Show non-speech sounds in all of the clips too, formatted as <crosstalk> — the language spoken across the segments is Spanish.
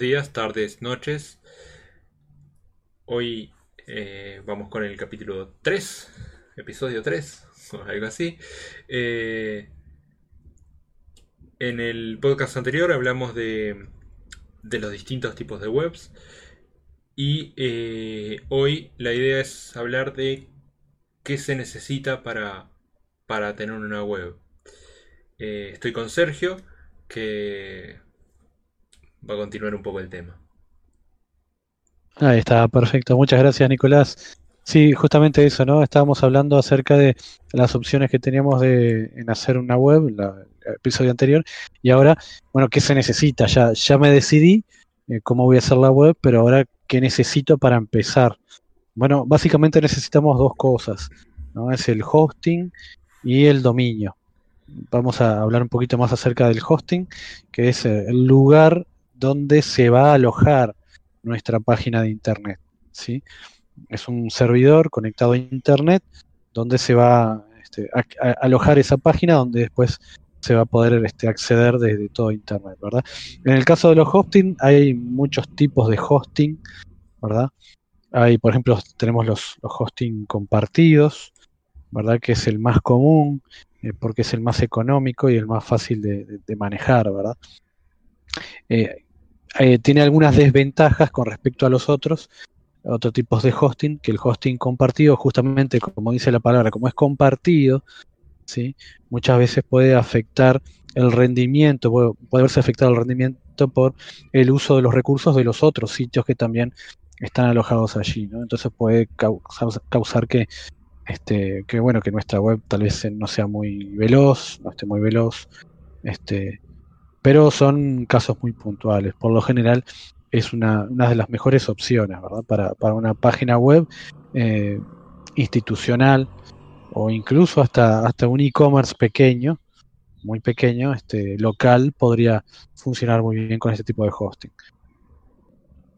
días, tardes, noches. Hoy eh, vamos con el capítulo 3, episodio 3, <laughs> o algo así. Eh, en el podcast anterior hablamos de, de los distintos tipos de webs. Y eh, hoy la idea es hablar de qué se necesita para, para tener una web. estoy con Sergio, que va a continuar un poco el tema. Ahí está, perfecto. Muchas gracias, Nicolás. Sí, justamente eso, ¿no? Estábamos hablando acerca de las opciones que teníamos de, en hacer una web, el episodio anterior, y ahora, bueno, ¿qué se necesita? Ya, ya me decidí eh, cómo voy a hacer la web, pero ahora, ¿qué necesito para empezar? Bueno, básicamente necesitamos dos cosas, ¿no? Es el hosting y el dominio. Vamos a hablar un poquito más acerca del hosting, que es el lugar donde se va a alojar nuestra página de internet. ¿sí? Es un servidor conectado a internet donde se va este, a, alojar esa página donde después se va a poder este, acceder desde todo internet, ¿verdad? En el caso de los hosting hay muchos tipos de hosting, ¿verdad? Hay, por ejemplo, tenemos los, hosting compartidos, ¿verdad? Que es el más común, eh, porque es el más económico y el más fácil de, manejar, ¿verdad? Eh, eh, tiene algunas desventajas con respecto a los otros, otros tipos de hosting, que el hosting compartido, justamente como dice la palabra, como es compartido, ¿sí? muchas veces puede afectar el rendimiento, puede, verse afectado el rendimiento por el uso de los recursos de los otros sitios que también están alojados allí, ¿no? Entonces puede causar, causar que este, que bueno, que nuestra web tal vez no sea muy veloz, no esté muy veloz, este, pero son casos muy puntuales. Por lo general es una, de las mejores opciones ¿verdad? Para, una página web eh, institucional o incluso hasta, hasta un e-commerce pequeño, muy pequeño, este, local, podría funcionar muy bien con este tipo de hosting.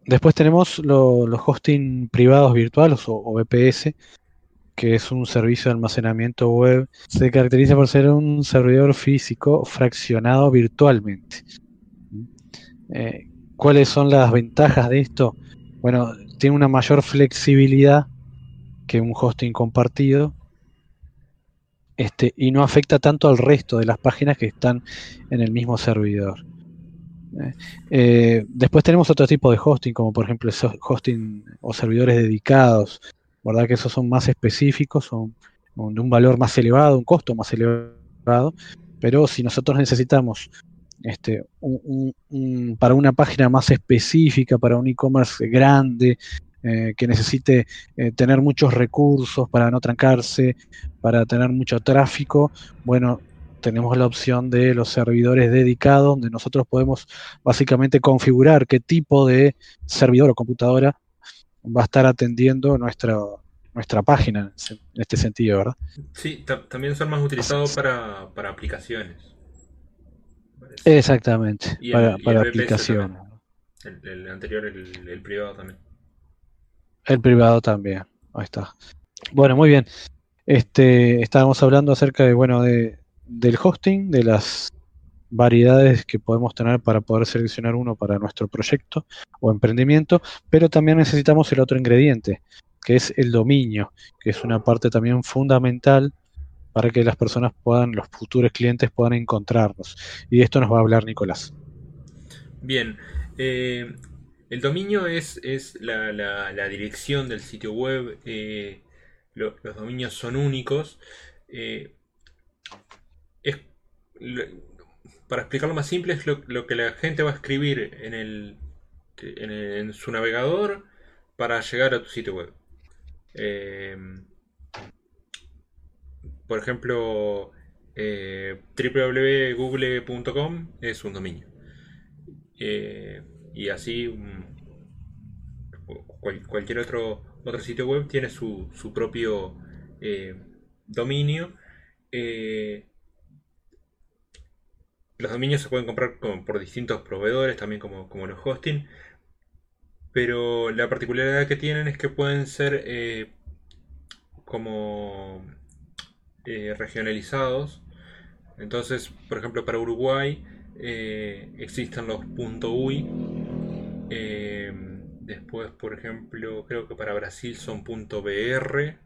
Después tenemos los hosting privados virtuales o, o VPS, que es un servicio de almacenamiento web, se caracteriza por ser un servidor físico fraccionado virtualmente. Eh, ¿Cuáles son las ventajas de esto? Bueno, tiene una mayor flexibilidad que un hosting compartido este, y no afecta tanto al resto de las páginas que están en el mismo servidor. Eh, eh, después tenemos otro tipo de hosting, como por ejemplo hosting o servidores dedicados, ¿verdad? Que esos son más específicos, son de un valor más elevado, un costo más elevado, pero si nosotros necesitamos este, para una página más específica, para un e-commerce grande, eh, que necesite eh, tener muchos recursos para no trancarse, para tener mucho tráfico, bueno, tenemos la opción de los servidores dedicados, donde nosotros podemos básicamente configurar qué tipo de servidor o computadora va a estar atendiendo nuestra, nuestra página en este sentido, ¿verdad? Sí, también son más utilizados para, aplicaciones. Exactamente, para, aplicaciones. El, anterior, el, privado también. El privado también, ahí está. Bueno, muy bien. Este, estábamos hablando acerca de, bueno, de, del hosting, de las variedades que podemos tener para poder seleccionar uno para nuestro proyecto o emprendimiento, pero también necesitamos el otro ingrediente, que es el dominio, que es una parte también fundamental para que las personas puedan, los futuros clientes puedan encontrarnos. Y de esto nos va a hablar Nicolás. Bien, eh, el dominio es, es la, dirección del sitio web, eh, los dominios son únicos. Eh, para explicarlo más simple, es lo, que la gente va a escribir en, el, en, su navegador para llegar a tu sitio web. Eh, por ejemplo, eh, www.google.com es un dominio. Eh, y así mm, cualquier otro, otro sitio web tiene su, su propio dominio. Los dominios se pueden comprar por distintos proveedores, también como, los hosting. Pero la particularidad que tienen es que pueden ser eh, como eh, regionalizados. Entonces, por ejemplo, para Uruguay eh, existen los .ui después, por ejemplo, creo que para Brasil son .br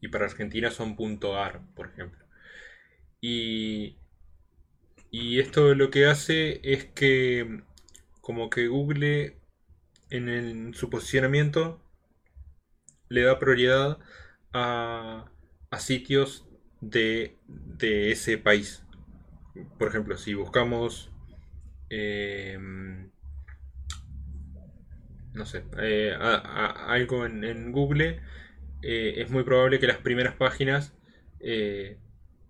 y para Argentina son .ar, por ejemplo. Y, y esto lo que hace es que como que Google en, su posicionamiento le da prioridad a, a sitios de, de, ese país. Por ejemplo, si buscamos eh, no sé, eh, algo en, Google, eh, es muy probable que las primeras páginas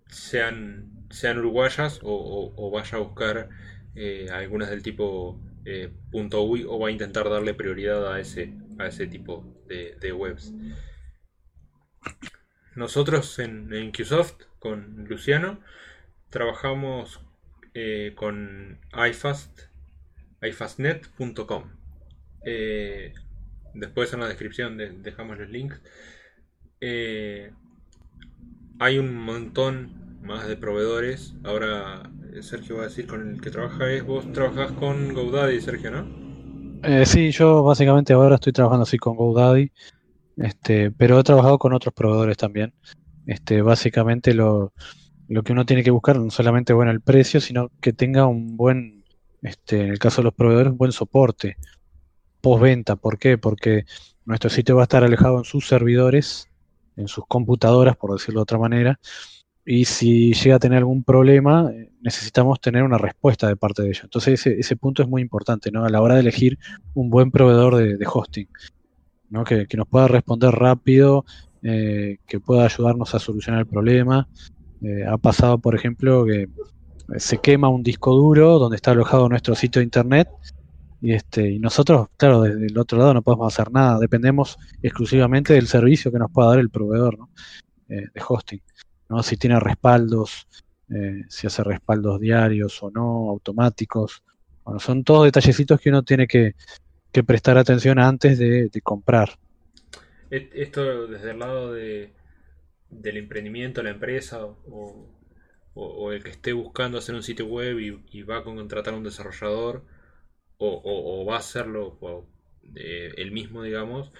sean, sean uruguayas o, vaya a buscar algunas del tipo .ui o va a intentar darle prioridad a ese, a ese tipo de, webs. Nosotros en, Qsoft, con Luciano, trabajamos eh, con iFast, ifastnet.com. Eh, después en la descripción dejamos los links. Eh, hay un montón más de proveedores. Ahora Sergio va a decir con el que trabaja es. Vos trabajás con GoDaddy, Sergio, ¿no? sí, yo básicamente ahora estoy trabajando así con GoDaddy. Este, pero he trabajado con otros proveedores también. Este, básicamente lo, lo que uno tiene que buscar no solamente bueno el precio, sino que tenga un buen, este, en el caso de los proveedores, un buen soporte postventa. ¿Por qué? Porque nuestro sitio va a estar alejado en sus servidores, en sus computadoras, por decirlo de otra manera, y si llega a tener algún problema, necesitamos tener una respuesta de parte de ellos. Entonces ese, punto es muy importante, ¿no? A la hora de elegir un buen proveedor de, hosting, ¿no? Que, nos pueda responder rápido, eh, que pueda ayudarnos a solucionar el problema eh, ha pasado, por ejemplo, que se quema un disco duro donde está alojado nuestro sitio de internet y este y nosotros, claro, desde el otro lado no podemos hacer nada, dependemos exclusivamente del servicio que nos pueda dar el proveedor eh, de hosting, ¿no? si tiene respaldos, eh, si hace respaldos diarios o no, automáticos. Bueno, son todos detallecitos que uno tiene que, prestar atención antes de comprar. Esto desde el lado de, del emprendimiento, la empresa o, el que esté buscando hacer un sitio web y, va a contratar a un desarrollador o, va a hacerlo eh, él mismo, digamos,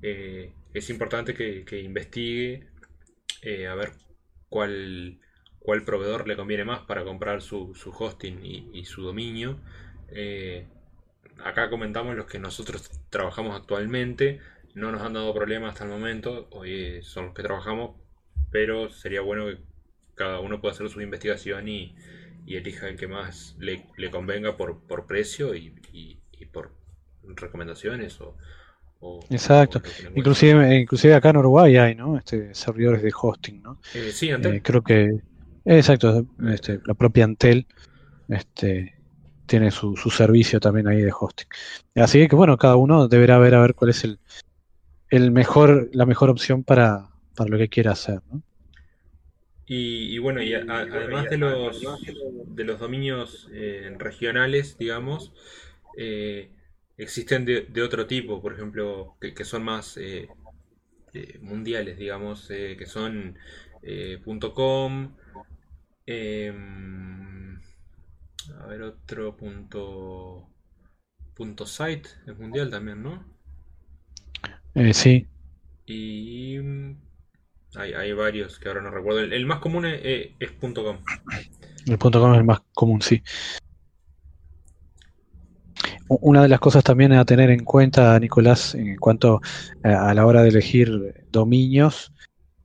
eh, es importante que, investigue eh, a ver cuál, cuál proveedor le conviene más para comprar su, su hosting y, su dominio. acá comentamos los que nosotros trabajamos actualmente. No nos han dado problemas hasta el momento, hoy son los que trabajamos, pero sería bueno que cada uno pueda hacer su investigación y, elija el que más le, convenga por, por precio y, por recomendaciones o, Exacto. inclusive, inclusive acá en Uruguay hay, ¿no? Este, servidores de hosting, ¿no? Eh, sí, Antel. Eh, creo que, exacto, este, la propia Antel, este, tiene su, su servicio también ahí de hosting. Así que bueno, cada uno deberá ver a ver cuál es el, el mejor, la mejor opción para, para lo que quiera hacer. ¿no? Y, bueno, y además de los, de los dominios eh, regionales, digamos, eh, existen de, otro tipo, por ejemplo, que, son más eh, mundiales, digamos, que son .com, em, a ver, otro punto, punto .site, es mundial también, ¿no? sí. Y hay, varios que ahora no recuerdo. El, más común es, .com. El .com es el más común, sí. Una de las cosas también a tener en cuenta, Nicolás, en cuanto a la hora de elegir dominios,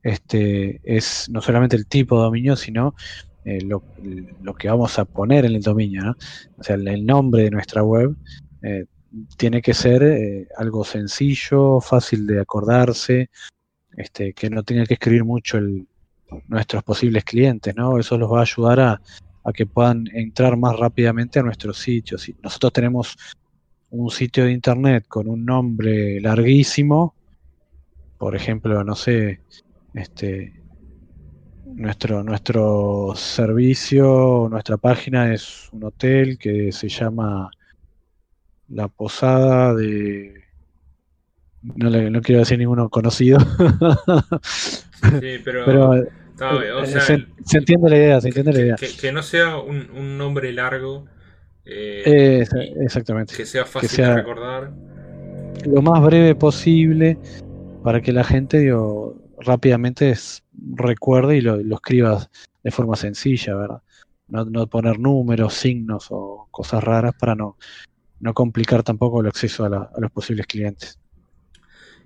este, es no solamente el tipo de dominio, sino eh, lo, que vamos a poner en el dominio. ¿no? O sea, el, nombre de nuestra web eh, tiene que ser eh, algo sencillo, fácil de acordarse, este, que no tenga que escribir mucho nuestros posibles clientes, ¿no? Eso los va a ayudar a, que puedan entrar más rápidamente a nuestros sitios. Si nosotros tenemos un sitio de internet con un nombre larguísimo, por ejemplo, no sé, este nuestro nuestro servicio, nuestra página es un hotel que se llama La Posada de no, le, no quiero decir ninguno conocido. <laughs> sí, pero, eh, se, entiende la idea, se entiende la idea. Que, no sea un, nombre largo Eh, exactamente. Que sea fácil de recordar. Lo más breve posible para que la gente digo, rápidamente recuerde y lo, escriba de forma sencilla, ¿verdad? No, poner números, signos o cosas raras para no, no complicar tampoco el acceso a, los posibles clientes.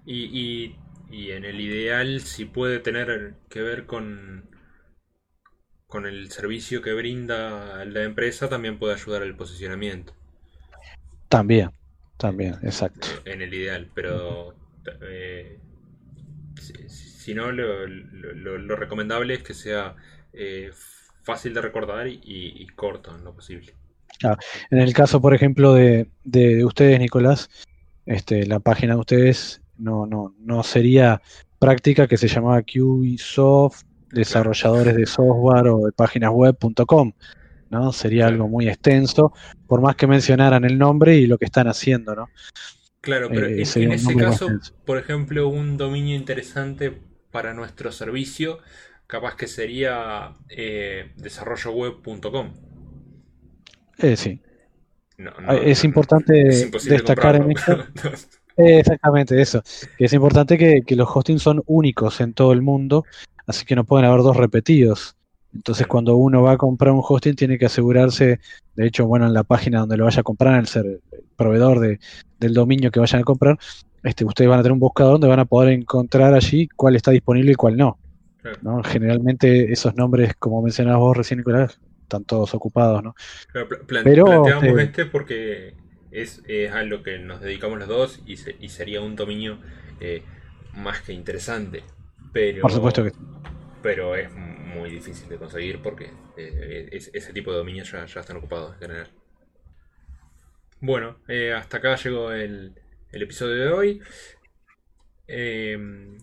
Y, y, en el ideal, si puede tener que ver con, con el servicio que brinda la empresa, también puede ayudar al posicionamiento. También, también, exacto. En el ideal, pero eh, si, no, lo, recomendable es que sea eh, fácil de recordar y, corto en lo posible. en el caso, por ejemplo, de, de, ustedes, Nicolás, este, la página de ustedes no, no, no sería práctica que se llamaba QIsoft desarrolladores de software o de páginas web.com, ¿no? Sería algo muy extenso, por más que mencionaran el nombre y lo que están haciendo, ¿no? Claro, pero eh, en, ese caso, por ejemplo, un dominio interesante para nuestro servicio, capaz que sería eh, desarrolloweb.com. Eh, sí. Ah, es importante destacar en esto. <laughs> Exactamente eso. Que es importante que, que, los hostings son únicos en todo el mundo así que no pueden haber dos repetidos. Entonces cuando uno va a comprar un hosting tiene que asegurarse, de hecho, bueno, en la página donde lo vaya a comprar, en el, ser, proveedor de, del dominio que vayan a comprar, este, ustedes van a tener un buscador donde van a poder encontrar allí cuál está disponible y cuál no. ¿no? Generalmente esos nombres, como mencionabas vos recién, Nicolás, están todos ocupados, ¿no? Pero planteamos este, este porque es, a lo que nos dedicamos los dos y, y sería un dominio eh, más que interesante. Pero, Por supuesto que Pero es muy difícil de conseguir porque eh, ese tipo de dominios ya, están ocupados en general. Bueno, eh, hasta acá llegó el, episodio de hoy. Em,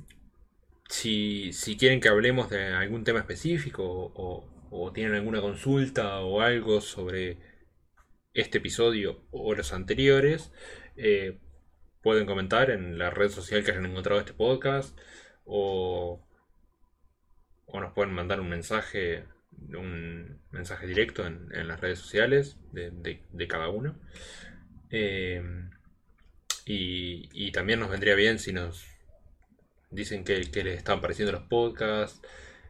si, quieren que hablemos de algún tema específico o, tienen alguna consulta o algo sobre este episodio o los anteriores, eh, pueden comentar en la red social que hayan encontrado este podcast o, nos pueden mandar un mensaje, un mensaje directo en, las redes sociales de, cada uno. Eh, y, también nos vendría bien si nos dicen que, les están pareciendo los podcasts,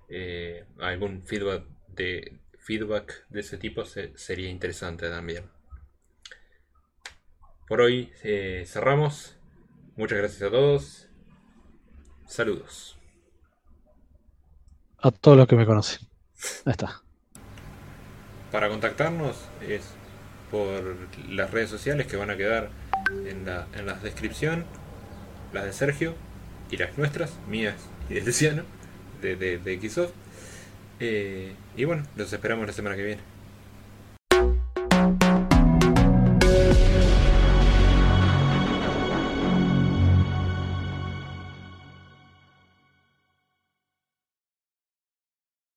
eh, algún feedback de, feedback de ese tipo sería interesante también. Por hoy eh, cerramos. Muchas gracias a todos Saludos. A todos los que me conocen. Ahí está. Para contactarnos es por las redes sociales que van a quedar en la, en la descripción, las de Sergio y las nuestras, mías y de Luciano, de, de, de Xsoft. Eh, y bueno, los esperamos la semana que viene.